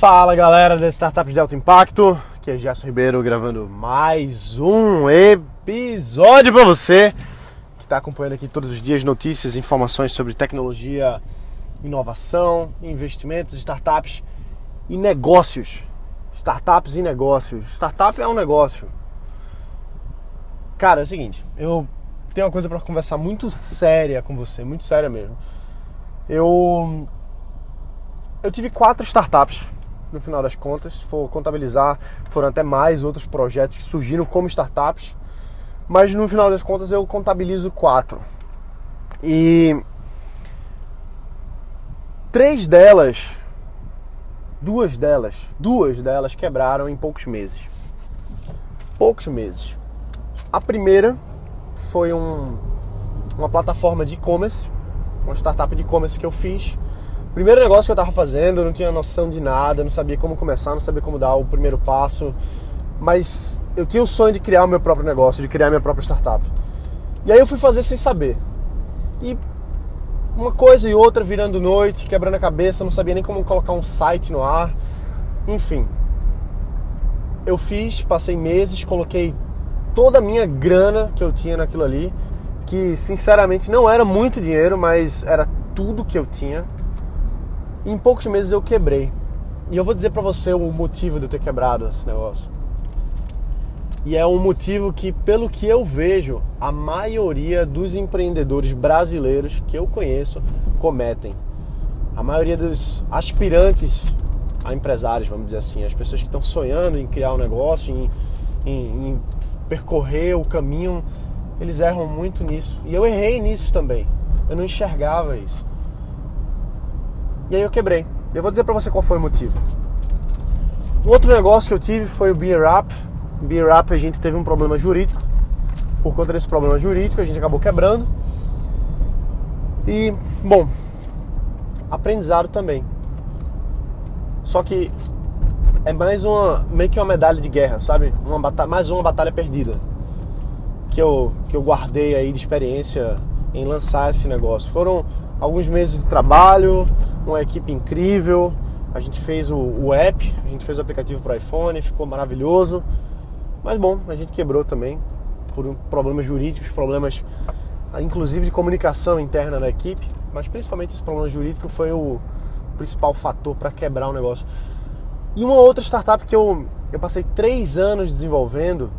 Fala galera da Startups de Alto Impacto, aqui é Gerson Ribeiro gravando mais um episódio para você que está acompanhando aqui todos os dias notícias, informações sobre tecnologia, inovação, investimentos, startups e negócios. Startups e negócios. Startup é um negócio. Cara, é o seguinte, eu tenho uma coisa para conversar muito séria com você, muito séria mesmo. Eu eu tive quatro startups no final das contas. Se for contabilizar, foram até mais outros projetos que surgiram como startups. Mas no final das contas eu contabilizo quatro. E três delas, duas delas, duas delas quebraram em poucos meses. Poucos meses. A primeira foi um, uma plataforma de e-commerce, uma startup de e-commerce que eu fiz Primeiro negócio que eu estava fazendo, eu não tinha noção de nada, não sabia como começar, não sabia como dar o primeiro passo, mas eu tinha o sonho de criar o meu próprio negócio, de criar a minha própria startup. E aí eu fui fazer sem saber. E uma coisa e outra virando noite, quebrando a cabeça, não sabia nem como colocar um site no ar. Enfim. Eu fiz, passei meses, coloquei toda a minha grana que eu tinha naquilo ali, que sinceramente não era muito dinheiro, mas era tudo que eu tinha em poucos meses eu quebrei. E eu vou dizer para você o motivo de eu ter quebrado esse negócio. E é um motivo que, pelo que eu vejo, a maioria dos empreendedores brasileiros que eu conheço cometem. A maioria dos aspirantes a empresários, vamos dizer assim, as pessoas que estão sonhando em criar um negócio, em, em, em percorrer o caminho, eles erram muito nisso. E eu errei nisso também. Eu não enxergava isso. E aí eu quebrei. Eu vou dizer para você qual foi o motivo. Outro negócio que eu tive foi o Beer Up. Beer Up a gente teve um problema jurídico. Por conta desse problema jurídico a gente acabou quebrando. E, bom, aprendizado também. Só que é mais uma meio que uma medalha de guerra, sabe? Uma batalha, mais uma batalha perdida que eu que eu guardei aí de experiência em lançar esse negócio. Foram alguns meses de trabalho, uma equipe incrível. A gente fez o, o app, a gente fez o aplicativo para iPhone, ficou maravilhoso. Mas bom, a gente quebrou também por problemas jurídicos, problemas inclusive de comunicação interna da equipe, mas principalmente esse problema jurídico foi o principal fator para quebrar o negócio. E uma outra startup que eu, eu passei três anos desenvolvendo,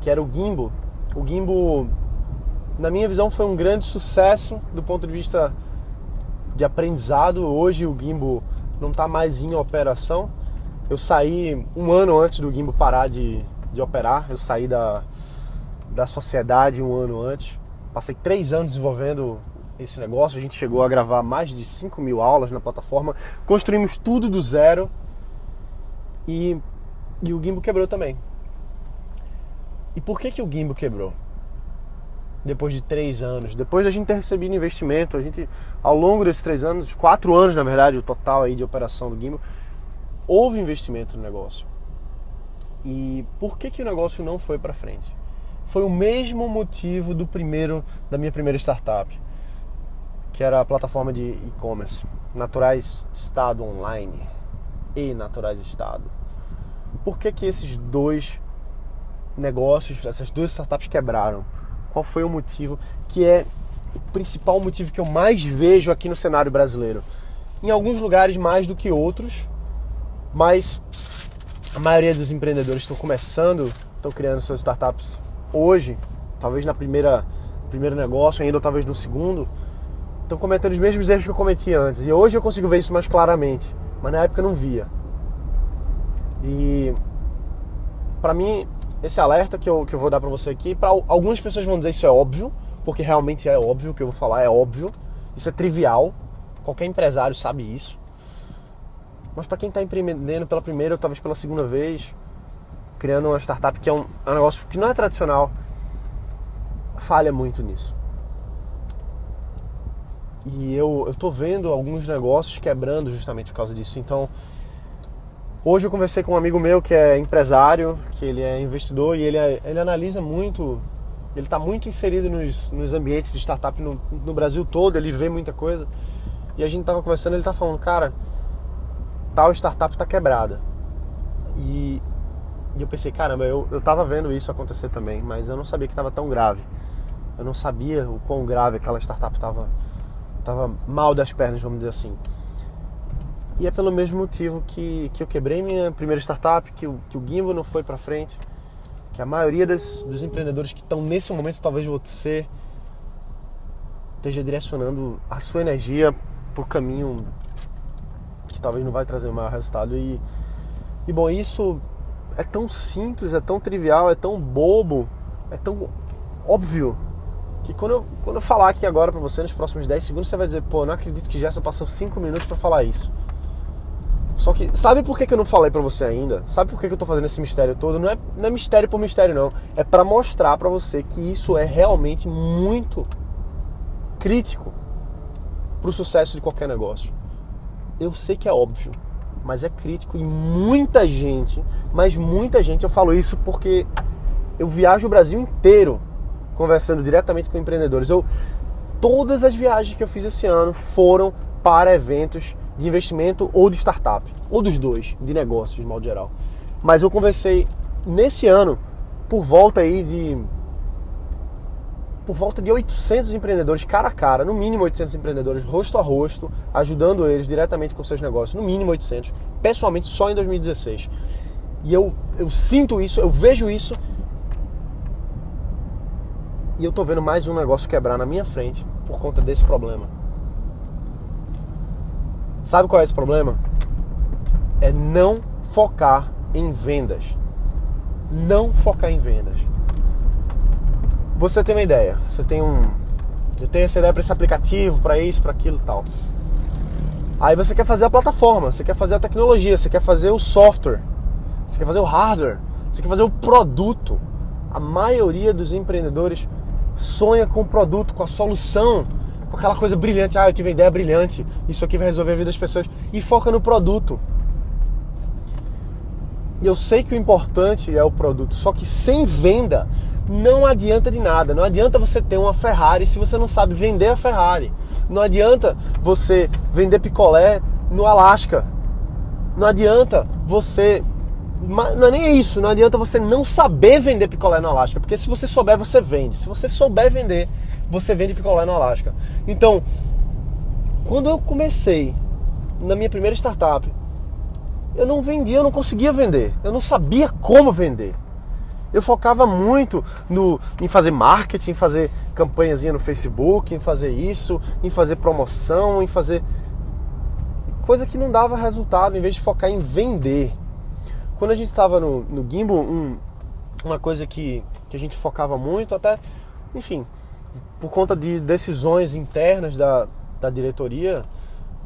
que era o Gimbo. O Gimbo, na minha visão, foi um grande sucesso do ponto de vista de aprendizado. Hoje o Gimbo não está mais em operação. Eu saí um ano antes do Gimbo parar de, de operar. Eu saí da, da sociedade um ano antes. Passei três anos desenvolvendo esse negócio. A gente chegou a gravar mais de 5 mil aulas na plataforma. Construímos tudo do zero. E, e o Gimbo quebrou também. E por que, que o Gimbo quebrou? Depois de três anos, depois da gente ter recebido investimento, a gente, ao longo desses três anos, quatro anos na verdade, o total aí de operação do Gimbal, houve investimento no negócio. E por que, que o negócio não foi para frente? Foi o mesmo motivo do primeiro da minha primeira startup, que era a plataforma de e-commerce, Naturais Estado Online e Naturais Estado. Por que, que esses dois negócios, essas duas startups quebraram? Qual foi o motivo, que é o principal motivo que eu mais vejo aqui no cenário brasileiro. Em alguns lugares mais do que outros, mas a maioria dos empreendedores estão começando, estão criando suas startups hoje, talvez na primeira primeiro negócio ainda, ou talvez no segundo, estão cometendo os mesmos erros que eu cometi antes. E hoje eu consigo ver isso mais claramente, mas na época eu não via. E para mim esse alerta que eu, que eu vou dar para você aqui, para algumas pessoas vão dizer isso é óbvio, porque realmente é óbvio o que eu vou falar, é óbvio, isso é trivial, qualquer empresário sabe isso. Mas para quem está empreendendo pela primeira ou talvez pela segunda vez, criando uma startup que é um, é um negócio que não é tradicional, falha muito nisso. E eu, eu tô vendo alguns negócios quebrando justamente por causa disso. Então, Hoje eu conversei com um amigo meu que é empresário, que ele é investidor e ele, é, ele analisa muito, ele está muito inserido nos, nos ambientes de startup no, no, Brasil todo, ele vê muita coisa. E a gente estava conversando, ele está falando, cara, tal startup está quebrada. E, e, eu pensei, caramba, eu, eu tava vendo isso acontecer também, mas eu não sabia que estava tão grave. Eu não sabia o quão grave aquela startup estava tava mal das pernas, vamos dizer assim. E é pelo mesmo motivo que, que eu quebrei minha primeira startup, que o, que o Gimbo não foi para frente, que a maioria das, dos empreendedores que estão nesse momento, talvez você esteja direcionando a sua energia por caminho que talvez não vai trazer o maior resultado. E, e bom, isso é tão simples, é tão trivial, é tão bobo, é tão óbvio que quando eu, quando eu falar aqui agora para você nos próximos 10 segundos, você vai dizer, pô, não acredito que já só passou 5 minutos para falar isso. Só que, sabe por que, que eu não falei para você ainda? Sabe por que, que eu tô fazendo esse mistério todo? Não é, não é mistério por mistério, não. É para mostrar para você que isso é realmente muito crítico pro sucesso de qualquer negócio. Eu sei que é óbvio, mas é crítico e muita gente, mas muita gente, eu falo isso porque eu viajo o Brasil inteiro conversando diretamente com empreendedores. Eu, todas as viagens que eu fiz esse ano foram para eventos de investimento ou de startup, ou dos dois, de negócios de modo geral. Mas eu conversei nesse ano por volta aí de por volta de 800 empreendedores cara a cara, no mínimo 800 empreendedores rosto a rosto, ajudando eles diretamente com seus negócios, no mínimo 800, pessoalmente só em 2016. E eu, eu sinto isso, eu vejo isso e eu tô vendo mais um negócio quebrar na minha frente por conta desse problema. Sabe qual é esse problema? É não focar em vendas. Não focar em vendas. Você tem uma ideia, você tem um. Eu tenho essa ideia para esse aplicativo, para isso, para aquilo e tal. Aí você quer fazer a plataforma, você quer fazer a tecnologia, você quer fazer o software, você quer fazer o hardware, você quer fazer o produto. A maioria dos empreendedores sonha com o produto, com a solução, com aquela coisa brilhante. Ah, eu tive uma ideia brilhante, isso aqui vai resolver a vida das pessoas. E foca no produto. E eu sei que o importante é o produto, só que sem venda não adianta de nada. Não adianta você ter uma Ferrari se você não sabe vender a Ferrari. Não adianta você vender picolé no Alasca. Não adianta você não é nem isso, não adianta você não saber vender picolé no Alasca, porque se você souber, você vende. Se você souber vender, você vende picolé no Alasca. Então, quando eu comecei na minha primeira startup, eu não vendia, eu não conseguia vender. Eu não sabia como vender. Eu focava muito no, em fazer marketing, em fazer campanhazinha no Facebook, em fazer isso, em fazer promoção, em fazer coisa que não dava resultado, em vez de focar em vender. Quando a gente estava no, no Gimbal, um, uma coisa que, que a gente focava muito, até, enfim, por conta de decisões internas da, da diretoria,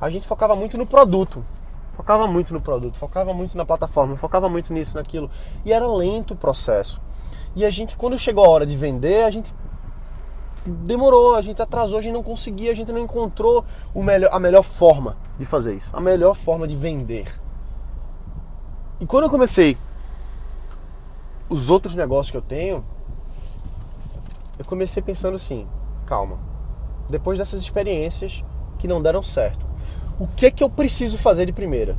a gente focava muito no produto. Focava muito no produto, focava muito na plataforma, focava muito nisso, naquilo. E era lento o processo. E a gente, quando chegou a hora de vender, a gente demorou, a gente atrasou, a gente não conseguia, a gente não encontrou o melhor, a melhor forma de fazer isso, a melhor forma de vender. E quando eu comecei os outros negócios que eu tenho, eu comecei pensando assim, calma. Depois dessas experiências que não deram certo, o que é que eu preciso fazer de primeira?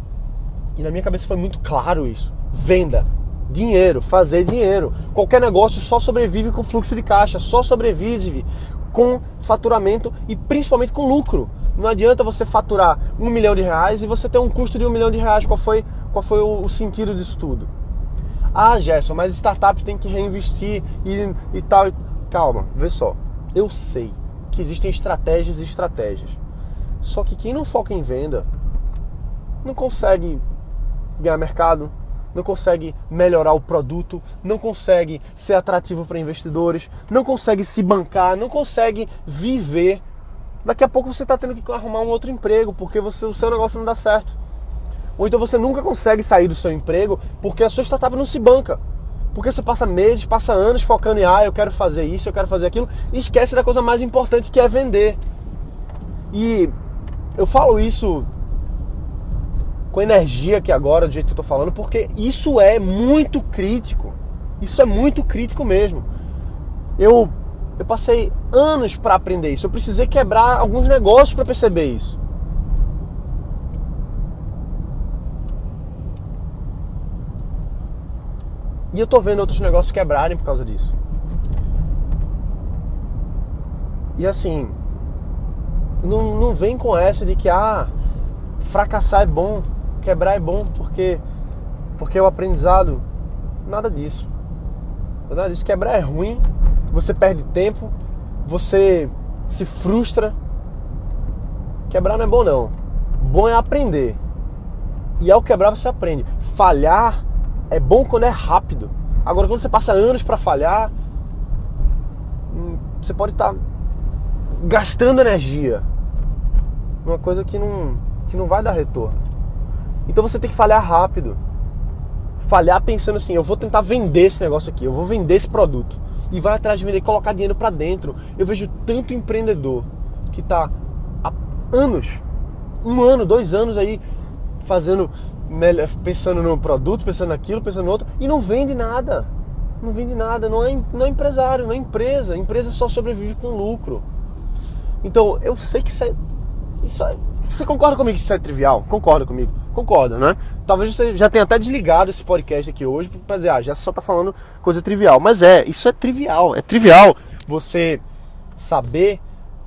E na minha cabeça foi muito claro isso. Venda, dinheiro, fazer dinheiro. Qualquer negócio só sobrevive com fluxo de caixa, só sobrevive com faturamento e principalmente com lucro. Não adianta você faturar um milhão de reais e você ter um custo de um milhão de reais. Qual foi, qual foi o, sentido disso tudo? Ah, Gerson, mas startup tem que reinvestir e, e tal. Calma, vê só. Eu sei que existem estratégias e estratégias. Só que quem não foca em venda não consegue ganhar mercado, não consegue melhorar o produto, não consegue ser atrativo para investidores, não consegue se bancar, não consegue viver daqui a pouco você está tendo que arrumar um outro emprego porque você, o seu negócio não dá certo. Ou então você nunca consegue sair do seu emprego porque a sua startup não se banca. Porque você passa meses, passa anos focando em ah, eu quero fazer isso, eu quero fazer aquilo, e esquece da coisa mais importante que é vender. E eu falo isso com energia aqui agora, do jeito que eu tô falando, porque isso é muito crítico. Isso é muito crítico mesmo. Eu eu passei anos para aprender isso. Eu precisei quebrar alguns negócios para perceber isso. E eu tô vendo outros negócios quebrarem por causa disso. E assim, não, não vem com essa de que ah, fracassar é bom, quebrar é bom, porque porque o aprendizado. Nada disso. Nada disso. Quebrar é ruim, você perde tempo, você se frustra. Quebrar não é bom não. Bom é aprender. E ao quebrar você aprende. Falhar é bom quando é rápido. Agora quando você passa anos para falhar, hum, você pode estar tá gastando energia numa coisa que não, que não vai dar retorno. Então você tem que falhar rápido. Falhar pensando assim, eu vou tentar vender esse negócio aqui, eu vou vender esse produto. E vai atrás de vender, colocar dinheiro para dentro. Eu vejo tanto empreendedor que está há anos, um ano, dois anos aí fazendo, pensando no produto, pensando naquilo, pensando no outro, e não vende nada. Não vende nada, não é, não é empresário, não é empresa. A empresa só sobrevive com lucro. Então, eu sei que isso é, isso é, Você concorda comigo que isso é trivial? Concorda comigo? Concorda, né? Talvez você já tenha até desligado esse podcast aqui hoje para dizer, ah, já só tá falando coisa trivial. Mas é, isso é trivial. É trivial você saber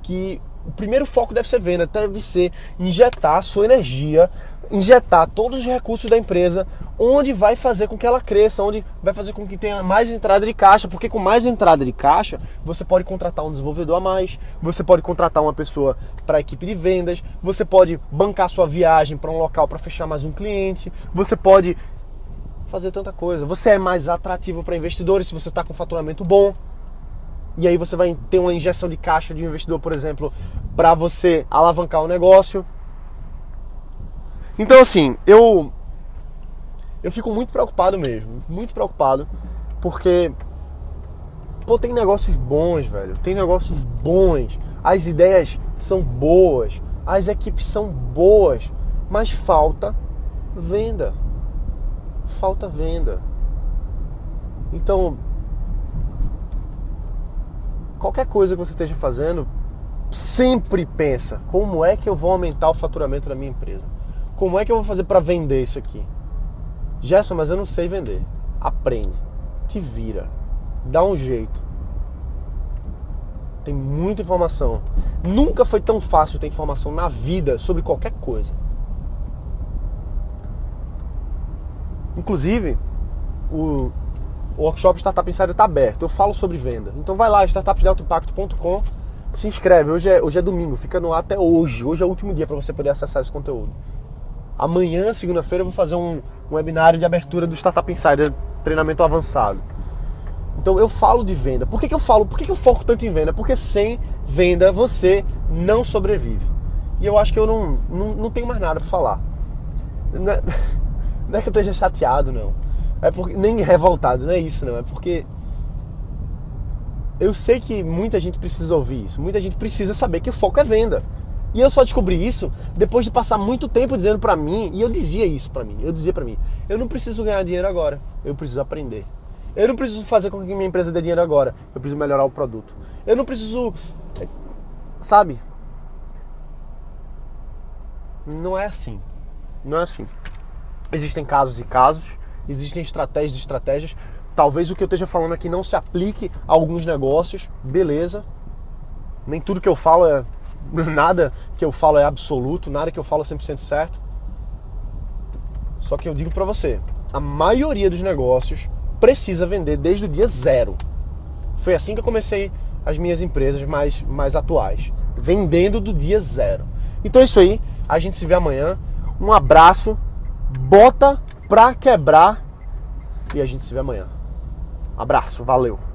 que o primeiro foco deve ser venda, deve ser injetar sua energia injetar todos os recursos da empresa, onde vai fazer com que ela cresça, onde vai fazer com que tenha mais entrada de caixa, porque com mais entrada de caixa, você pode contratar um desenvolvedor a mais, você pode contratar uma pessoa para a equipe de vendas, você pode bancar sua viagem para um local para fechar mais um cliente, você pode fazer tanta coisa. Você é mais atrativo para investidores se você está com faturamento bom. E aí você vai ter uma injeção de caixa de um investidor, por exemplo, para você alavancar o negócio. Então, assim, eu. Eu fico muito preocupado mesmo. Muito preocupado. Porque. Pô, tem negócios bons, velho. Tem negócios bons. As ideias são boas. As equipes são boas. Mas falta venda. Falta venda. Então. Qualquer coisa que você esteja fazendo, sempre pensa: como é que eu vou aumentar o faturamento da minha empresa? Como é que eu vou fazer para vender isso aqui? Gerson, mas eu não sei vender. Aprende. Te vira. Dá um jeito. Tem muita informação. Nunca foi tão fácil ter informação na vida sobre qualquer coisa. Inclusive, o, workshop Startup Insider está aberto. Eu falo sobre venda. Então vai lá, startupdealtoimpacto.com, se inscreve. Hoje é, hoje é domingo, fica no ar até hoje. Hoje é o último dia para você poder acessar esse conteúdo. Amanhã, segunda-feira, eu vou fazer um, um webinário de abertura do Startup Insider, treinamento avançado. Então eu falo de venda. Por que, que eu falo? Por que, que eu foco tanto em venda? Porque sem venda você não sobrevive. E eu acho que eu não, não, não tenho mais nada para falar. Não é, não é, que eu esteja chateado, não. É porque, nem revoltado, não é isso, não. É porque eu sei que muita gente precisa ouvir isso. Muita gente precisa saber que o foco é venda. E eu só descobri isso depois de passar muito tempo dizendo para mim, e eu dizia isso para mim, eu dizia para mim, eu não preciso ganhar dinheiro agora, eu preciso aprender. Eu não preciso fazer com que minha empresa dê dinheiro agora, eu preciso melhorar o produto. Eu não preciso, sabe? Não é assim. Não é assim. Existem casos e casos, existem estratégias e estratégias. Talvez o que eu esteja falando aqui não se aplique a alguns negócios, beleza. Nem tudo que eu falo é nada que eu falo é absoluto, nada que eu falo é 100% certo. Só que eu digo para você, a maioria dos negócios precisa vender desde o dia zero. Foi assim que eu comecei as minhas empresas mais, mais atuais, vendendo do dia zero. Então é isso aí, a gente se vê amanhã. Um abraço, bota pra quebrar e a gente se vê amanhã. Abraço, valeu.